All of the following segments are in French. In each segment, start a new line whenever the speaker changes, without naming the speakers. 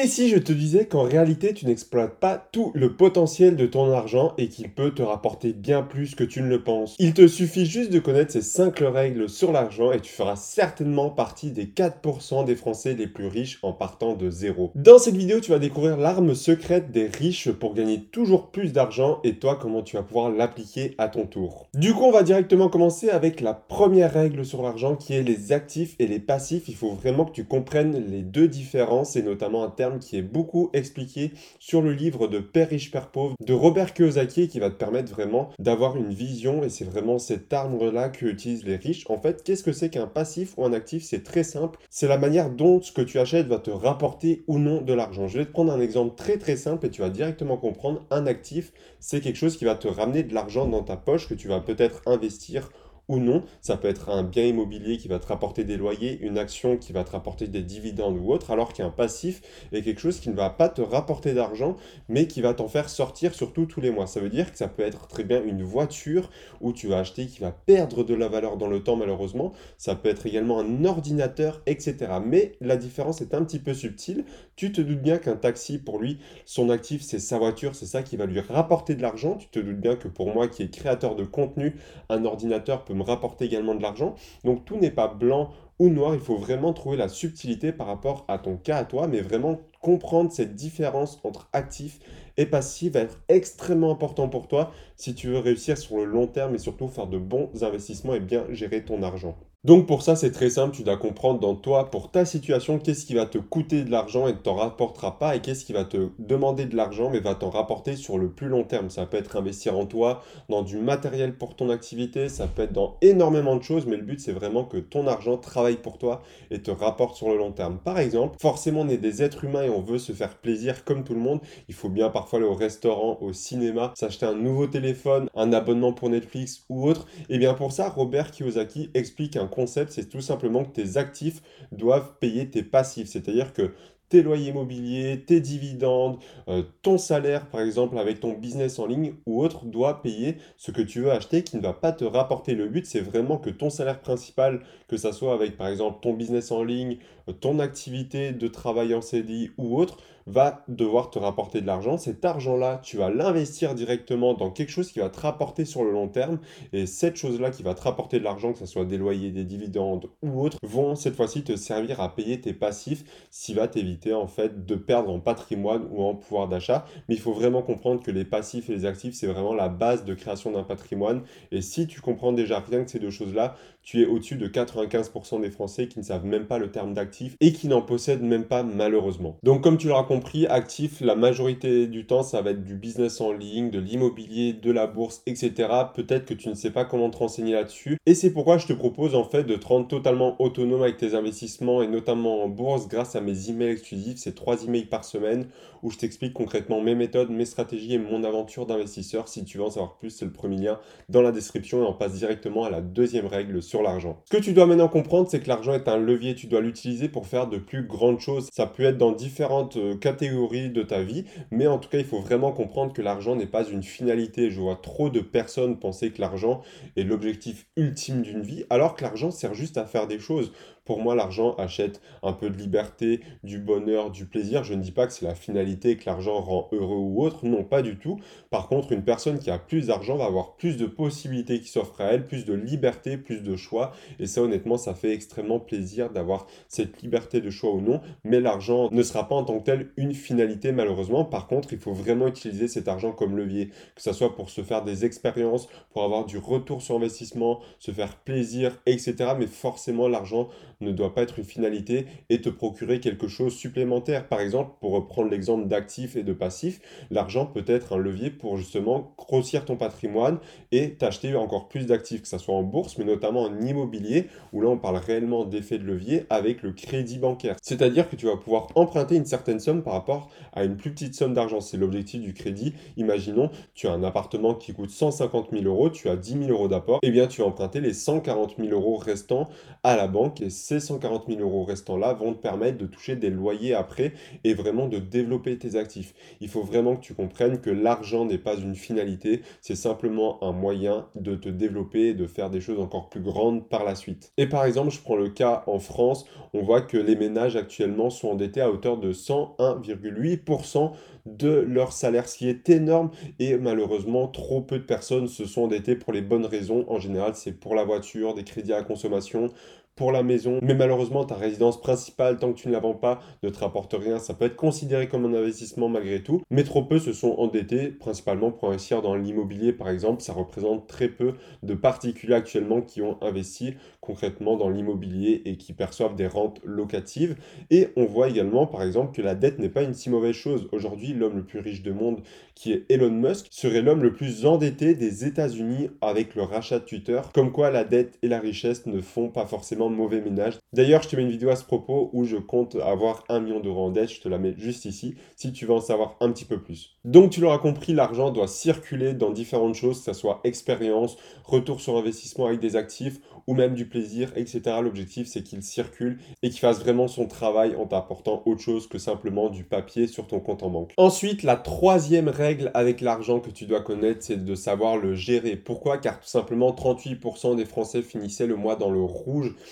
Et si je te disais qu'en réalité tu n'exploites pas tout le potentiel de ton argent et qu'il peut te rapporter bien plus que tu ne le penses? Il te suffit juste de connaître ces 5 règles sur l'argent et tu feras certainement partie des 4% des Français les plus riches en partant de zéro. Dans cette vidéo tu vas découvrir l'arme secrète des riches pour gagner toujours plus d'argent et toi comment tu vas pouvoir l'appliquer à ton tour. Du coup on va directement commencer avec la première règle sur l'argent qui est les actifs et les passifs. Il faut vraiment que tu comprennes les deux différences et notamment un terme qui est beaucoup expliqué sur le livre de Père riche, Père pauvre de Robert Kiyosaki qui va te permettre vraiment d'avoir une vision et c'est vraiment cet arbre-là que utilisent les riches. En fait, qu'est-ce que c'est qu'un passif ou un actif? C'est très simple. C'est la manière dont ce que tu achètes va te rapporter ou non de l'argent. Je vais te prendre un exemple très très simple et tu vas directement comprendre. Un actif, c'est quelque chose qui va te ramener de l'argent dans ta poche que tu vas peut-être investir ou non. Ça peut être un bien immobilier qui va te rapporter des loyers, une action qui va te rapporter des dividendes ou autre, alors qu'un passif est quelque chose qui ne va pas te rapporter d'argent, mais qui va t'en faire sortir surtout tous les mois. Ça veut dire que ça peut être très bien une voiture où tu vas acheter qui va perdre de la valeur dans le temps malheureusement. Ça peut être également un ordinateur, etc. Mais la différence est un petit peu subtile. Tu te doutes bien qu'un taxi, pour lui, son actif, c'est sa voiture, c'est ça qui va lui rapporter de l'argent. Tu te doutes bien que pour moi, qui est créateur de contenu, un ordinateur peut me rapporter également de l'argent. Donc tout n'est pas blanc ou noir, il faut vraiment trouver la subtilité par rapport à ton cas à toi, mais vraiment comprendre cette différence entre actif et passif va être extrêmement important pour toi si tu veux réussir sur le long terme et surtout faire de bons investissements et bien gérer ton argent. Donc pour ça, c'est très simple, tu dois comprendre dans toi, pour ta situation, qu'est-ce qui va te coûter de l'argent et ne t'en rapportera pas, et qu'est-ce qui va te demander de l'argent mais va t'en rapporter sur le plus long terme. Ça peut être investir en toi, dans du matériel pour ton activité, ça peut être dans énormément de choses, mais le but c'est vraiment que ton argent travaille pour toi et te rapporte sur le long terme. Par exemple, forcément on est des êtres humains et on veut se faire plaisir comme tout le monde. Il faut bien parfois aller au restaurant, au cinéma, s'acheter un nouveau téléphone, un abonnement pour Netflix ou autre. Et bien pour ça, Robert Kiyosaki explique un concept, c'est tout simplement que tes actifs doivent payer tes passifs. C'est-à-dire que tes loyers immobiliers, tes dividendes, euh, ton salaire par exemple avec ton business en ligne ou autre doit payer ce que tu veux acheter qui ne va pas te rapporter. Le but c'est vraiment que ton salaire principal, que ça soit avec par exemple ton business en ligne, ton activité de travail en CDI ou autre, va devoir te rapporter de l'argent. Cet argent-là, tu vas l'investir directement dans quelque chose qui va te rapporter sur le long terme. Et cette chose-là qui va te rapporter de l'argent, que ce soit des loyers, des dividendes ou autres, vont cette fois-ci te servir à payer tes passifs, ce qui va t'éviter en fait de perdre en patrimoine ou en pouvoir d'achat. Mais il faut vraiment comprendre que les passifs et les actifs, c'est vraiment la base de création d'un patrimoine. Et si tu comprends déjà rien que ces deux choses-là, tu es au-dessus de 95% des Français qui ne savent même pas le terme d'actif et qui n'en possèdent même pas malheureusement. Donc comme tu l'auras compris, actif, la majorité du temps, ça va être du business en ligne, de l'immobilier, de la bourse, etc. Peut-être que tu ne sais pas comment te renseigner là-dessus. Et c'est pourquoi je te propose en fait de te rendre totalement autonome avec tes investissements et notamment en bourse grâce à mes emails exclusifs, c'est trois emails par semaine où je t'explique concrètement mes méthodes, mes stratégies et mon aventure d'investisseur. Si tu veux en savoir plus, c'est le premier lien dans la description et on passe directement à la deuxième règle sur l'argent. Ce que tu dois maintenant comprendre, c'est que l'argent est un levier, tu dois l'utiliser pour faire de plus grandes choses. Ça peut être dans différentes euh, catégories de ta vie, mais en tout cas, il faut vraiment comprendre que l'argent n'est pas une finalité. Je vois trop de personnes penser que l'argent est l'objectif ultime d'une vie, alors que l'argent sert juste à faire des choses. Pour moi, l'argent achète un peu de liberté, du bonheur, du plaisir. Je ne dis pas que c'est la finalité, que l'argent rend heureux ou autre. Non, pas du tout. Par contre, une personne qui a plus d'argent va avoir plus de possibilités qui s'offrent à elle, plus de liberté, plus de choix. Et ça, honnêtement, ça fait extrêmement plaisir d'avoir cette liberté de choix ou non. Mais l'argent ne sera pas en tant que tel une finalité, malheureusement. Par contre, il faut vraiment utiliser cet argent comme levier, que ce soit pour se faire des expériences, pour avoir du retour sur investissement, se faire plaisir, etc. Mais forcément, l'argent ne doit pas être une finalité et te procurer quelque chose supplémentaire. Par exemple, pour reprendre l'exemple d'actifs et de passifs, l'argent peut être un levier pour justement grossir ton patrimoine et t'acheter encore plus d'actifs, que ce soit en bourse, mais notamment en immobilier, où là on parle réellement d'effet de levier avec le crédit bancaire. C'est-à-dire que tu vas pouvoir emprunter une certaine somme par rapport à une plus petite somme d'argent. C'est l'objectif du crédit. Imaginons, tu as un appartement qui coûte 150 000 euros, tu as 10 000 euros d'apport, et eh bien tu vas emprunter les 140 000 euros restants à la banque ces 140 000 euros restants-là vont te permettre de toucher des loyers après et vraiment de développer tes actifs. Il faut vraiment que tu comprennes que l'argent n'est pas une finalité, c'est simplement un moyen de te développer et de faire des choses encore plus grandes par la suite. Et par exemple, je prends le cas en France, on voit que les ménages actuellement sont endettés à hauteur de 101,8% de leur salaire, ce qui est énorme et malheureusement trop peu de personnes se sont endettées pour les bonnes raisons. En général, c'est pour la voiture, des crédits à consommation, pour la maison, mais malheureusement ta résidence principale, tant que tu ne la vends pas, ne te rapporte rien. Ça peut être considéré comme un investissement malgré tout, mais trop peu se sont endettés, principalement pour investir dans l'immobilier par exemple. Ça représente très peu de particuliers actuellement qui ont investi concrètement dans l'immobilier et qui perçoivent des rentes locatives. Et on voit également par exemple que la dette n'est pas une si mauvaise chose. Aujourd'hui, l'homme le plus riche du monde, qui est Elon Musk, serait l'homme le plus endetté des États-Unis avec le rachat de Twitter. Comme quoi la dette et la richesse ne font pas forcément mauvais ménage. D'ailleurs, je te mets une vidéo à ce propos où je compte avoir un million d'euros en dette. Je te la mets juste ici si tu veux en savoir un petit peu plus. Donc, tu l'auras compris, l'argent doit circuler dans différentes choses, que ce soit expérience, retour sur investissement avec des actifs ou même du plaisir, etc. L'objectif, c'est qu'il circule et qu'il fasse vraiment son travail en t'apportant autre chose que simplement du papier sur ton compte en banque. Ensuite, la troisième règle avec l'argent que tu dois connaître, c'est de savoir le gérer. Pourquoi? Car tout simplement, 38% des Français finissaient le mois dans le rouge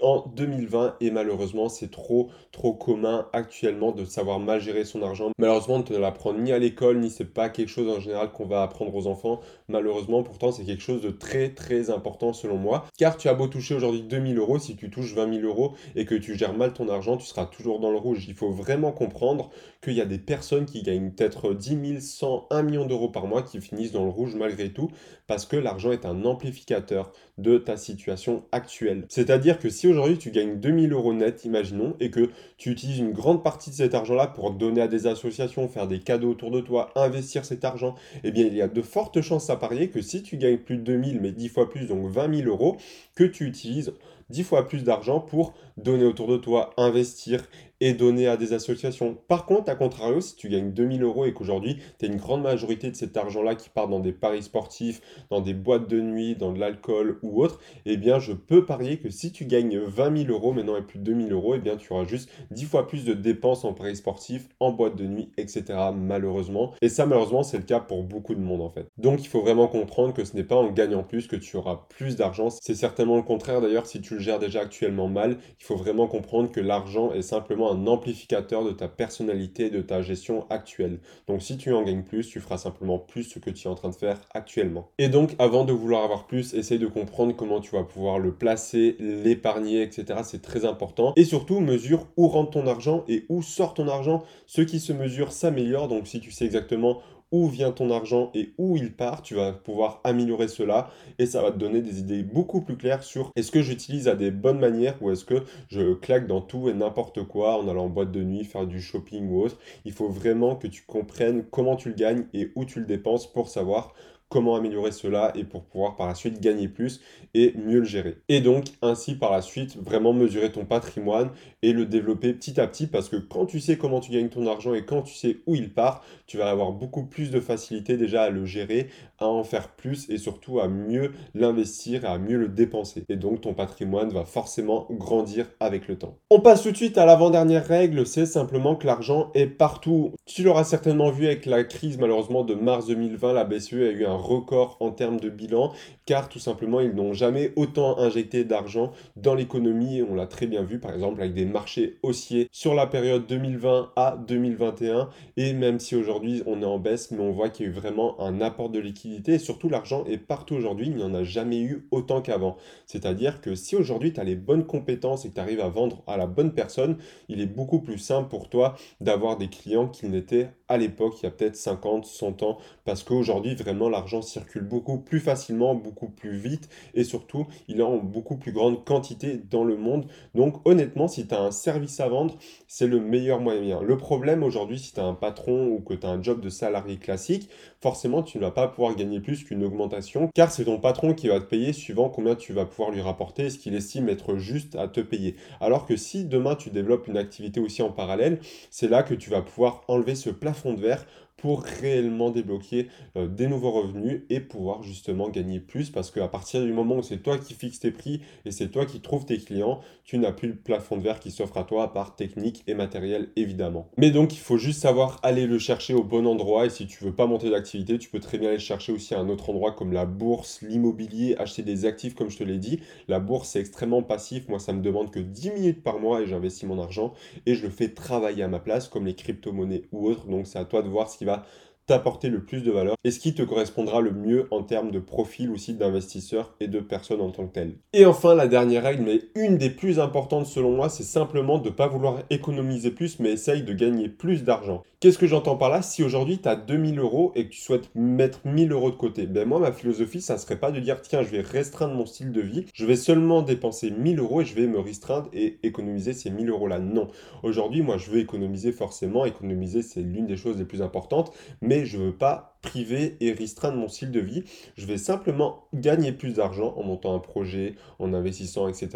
en 2020 et malheureusement c'est trop trop commun actuellement de savoir mal gérer son argent. Malheureusement on ne l'apprend ni à l'école ni c'est pas quelque chose en général qu'on va apprendre aux enfants. Malheureusement pourtant c'est quelque chose de très très important selon moi car tu as beau toucher aujourd'hui 2000 euros si tu touches 20 000 euros et que tu gères mal ton argent tu seras toujours dans le rouge. Il faut vraiment comprendre qu'il y a des personnes qui gagnent peut-être 10 000, 100, 1 million d'euros par mois qui finissent dans le rouge malgré tout parce que l'argent est un amplificateur de ta situation actuelle. C'est-à-dire que si aujourd'hui tu gagnes 2000 euros net, imaginons, et que tu utilises une grande partie de cet argent-là pour donner à des associations, faire des cadeaux autour de toi, investir cet argent, eh bien il y a de fortes chances à parier que si tu gagnes plus de 2000, mais 10 fois plus, donc 20 000 euros, que tu utilises 10 fois plus d'argent pour donner autour de toi, investir et donner à des associations. Par contre, à contrario, si tu gagnes 2000 euros et qu'aujourd'hui, tu as une grande majorité de cet argent-là qui part dans des paris sportifs, dans des boîtes de nuit, dans de l'alcool ou autre, eh bien, je peux parier que si tu gagnes 20 000 euros maintenant et plus de 2000 euros, eh bien, tu auras juste 10 fois plus de dépenses en paris sportifs, en boîte de nuit, etc. Malheureusement. Et ça, malheureusement, c'est le cas pour beaucoup de monde en fait. Donc, il faut vraiment comprendre que ce n'est pas en gagnant plus que tu auras plus d'argent. C'est certainement le contraire d'ailleurs si tu le gères déjà actuellement mal. Il faut vraiment comprendre que l'argent est simplement un amplificateur de ta personnalité de ta gestion actuelle. Donc si tu en gagnes plus, tu feras simplement plus ce que tu es en train de faire actuellement. Et donc avant de vouloir avoir plus, essaye de comprendre comment tu vas pouvoir le placer, l'épargner, etc. C'est très important. Et surtout, mesure où rentre ton argent et où sort ton argent. Ce qui se mesure s'améliore. Donc si tu sais exactement où vient ton argent et où il part, tu vas pouvoir améliorer cela et ça va te donner des idées beaucoup plus claires sur est-ce que j'utilise à des bonnes manières ou est-ce que je claque dans tout et n'importe quoi en allant en boîte de nuit, faire du shopping ou autre. Il faut vraiment que tu comprennes comment tu le gagnes et où tu le dépenses pour savoir comment améliorer cela et pour pouvoir par la suite gagner plus et mieux le gérer. Et donc ainsi par la suite vraiment mesurer ton patrimoine et le développer petit à petit parce que quand tu sais comment tu gagnes ton argent et quand tu sais où il part, tu vas avoir beaucoup plus de facilité déjà à le gérer, à en faire plus et surtout à mieux l'investir et à mieux le dépenser. Et donc ton patrimoine va forcément grandir avec le temps. On passe tout de suite à l'avant-dernière règle, c'est simplement que l'argent est partout. Tu l'auras certainement vu avec la crise malheureusement de mars 2020, la BCE a eu un record en termes de bilan, car tout simplement, ils n'ont jamais autant injecté d'argent dans l'économie, on l'a très bien vu par exemple avec des marchés haussiers sur la période 2020 à 2021, et même si aujourd'hui on est en baisse, mais on voit qu'il y a eu vraiment un apport de liquidité, et surtout l'argent est partout aujourd'hui, il n'y en a jamais eu autant qu'avant. C'est-à-dire que si aujourd'hui tu as les bonnes compétences et que tu arrives à vendre à la bonne personne, il est beaucoup plus simple pour toi d'avoir des clients qu'ils n'étaient à l'époque, il y a peut-être 50, 100 ans, parce qu'aujourd'hui, vraiment, l'argent circule beaucoup plus facilement, plus vite, et surtout, il est en beaucoup plus grande quantité dans le monde. Donc, honnêtement, si tu as un service à vendre, c'est le meilleur moyen. Le problème aujourd'hui, si tu as un patron ou que tu as un job de salarié classique, forcément, tu ne vas pas pouvoir gagner plus qu'une augmentation, car c'est ton patron qui va te payer suivant combien tu vas pouvoir lui rapporter, ce qu'il estime être juste à te payer. Alors que si demain, tu développes une activité aussi en parallèle, c'est là que tu vas pouvoir enlever ce plafond fond de verre pour réellement débloquer euh, des nouveaux revenus et pouvoir justement gagner plus parce qu'à partir du moment où c'est toi qui fixes tes prix et c'est toi qui trouves tes clients, tu n'as plus le plafond de verre qui s'offre à toi à part technique et matériel évidemment. Mais donc il faut juste savoir aller le chercher au bon endroit et si tu veux pas monter d'activité, tu peux très bien aller le chercher aussi à un autre endroit comme la bourse, l'immobilier, acheter des actifs comme je te l'ai dit. La bourse c'est extrêmement passif, moi ça me demande que 10 minutes par mois et j'investis mon argent et je le fais travailler à ma place comme les crypto-monnaies ou autres. Donc c'est à toi de voir ce qui va t'apporter le plus de valeur et ce qui te correspondra le mieux en termes de profil aussi d'investisseur et de personne en tant que telle. Et enfin, la dernière règle, mais une des plus importantes selon moi, c'est simplement de ne pas vouloir économiser plus, mais essaye de gagner plus d'argent. Qu'est-ce que j'entends par là Si aujourd'hui tu as 2000 euros et que tu souhaites mettre 1000 euros de côté, ben moi ma philosophie, ça serait pas de dire tiens, je vais restreindre mon style de vie, je vais seulement dépenser 1000 euros et je vais me restreindre et économiser ces 1000 euros là. Non. Aujourd'hui, moi je veux économiser forcément, économiser c'est l'une des choses les plus importantes, mais je veux pas priver et restreindre mon style de vie. Je vais simplement gagner plus d'argent en montant un projet, en investissant, etc.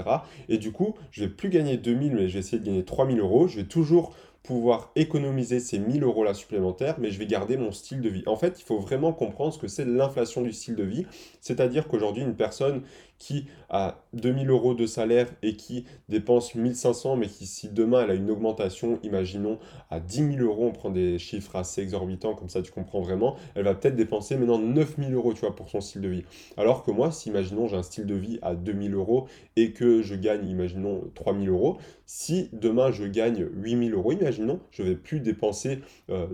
Et du coup, je vais plus gagner 2000, mais je vais essayer de gagner 3000 euros. Je vais toujours pouvoir économiser ces 1000 euros là supplémentaires, mais je vais garder mon style de vie. En fait, il faut vraiment comprendre ce que c'est l'inflation du style de vie. C'est-à-dire qu'aujourd'hui, une personne qui a 2000 euros de salaire et qui dépense 1500, mais qui, si demain elle a une augmentation, imaginons à 10 000 euros, on prend des chiffres assez exorbitants, comme ça tu comprends vraiment, elle va peut-être dépenser maintenant 9000 euros, tu vois, pour son style de vie. Alors que moi, si imaginons j'ai un style de vie à 2000 euros et que je gagne, imaginons 3000 euros, si demain je gagne 8000 euros, imaginons, je vais plus dépenser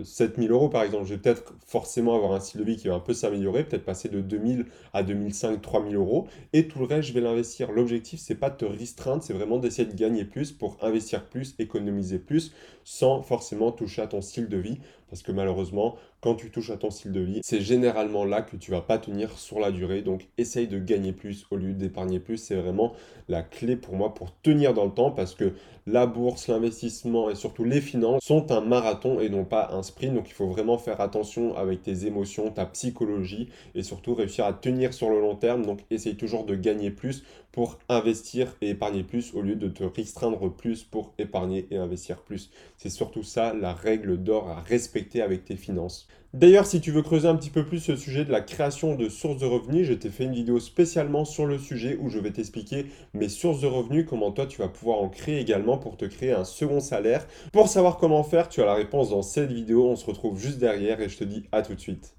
7000 euh, euros par exemple, je vais peut-être forcément avoir un style de vie qui va un peu s'améliorer, peut-être passer de 2000 à 2005, 3000 euros, et tout le reste, je vais l'investir. L'objectif, c'est pas de te restreindre, c'est vraiment d'essayer de gagner plus pour investir plus, économiser plus, sans forcément toucher à ton style de vie. Parce que malheureusement, quand tu touches à ton style de vie, c'est généralement là que tu vas pas tenir sur la durée. Donc essaye de gagner plus au lieu d'épargner plus. C'est vraiment la clé pour moi pour tenir dans le temps parce que la bourse, l'investissement et surtout les finances sont un marathon et non pas un sprint. Donc il faut vraiment faire attention avec tes émotions, ta psychologie et surtout réussir à tenir sur le long terme. Donc essaye toujours de gagner plus pour investir et épargner plus au lieu de te restreindre plus pour épargner et investir plus. C'est surtout ça la règle d'or à respecter avec tes finances. D'ailleurs, si tu veux creuser un petit peu plus ce sujet de la création de sources de revenus, je t'ai fait une vidéo spécialement sur le sujet où je vais t'expliquer mes sources de revenus, comment toi tu vas pouvoir en créer également pour te créer un second salaire. Pour savoir comment faire, tu as la réponse dans cette vidéo, on se retrouve juste derrière et je te dis à tout de suite.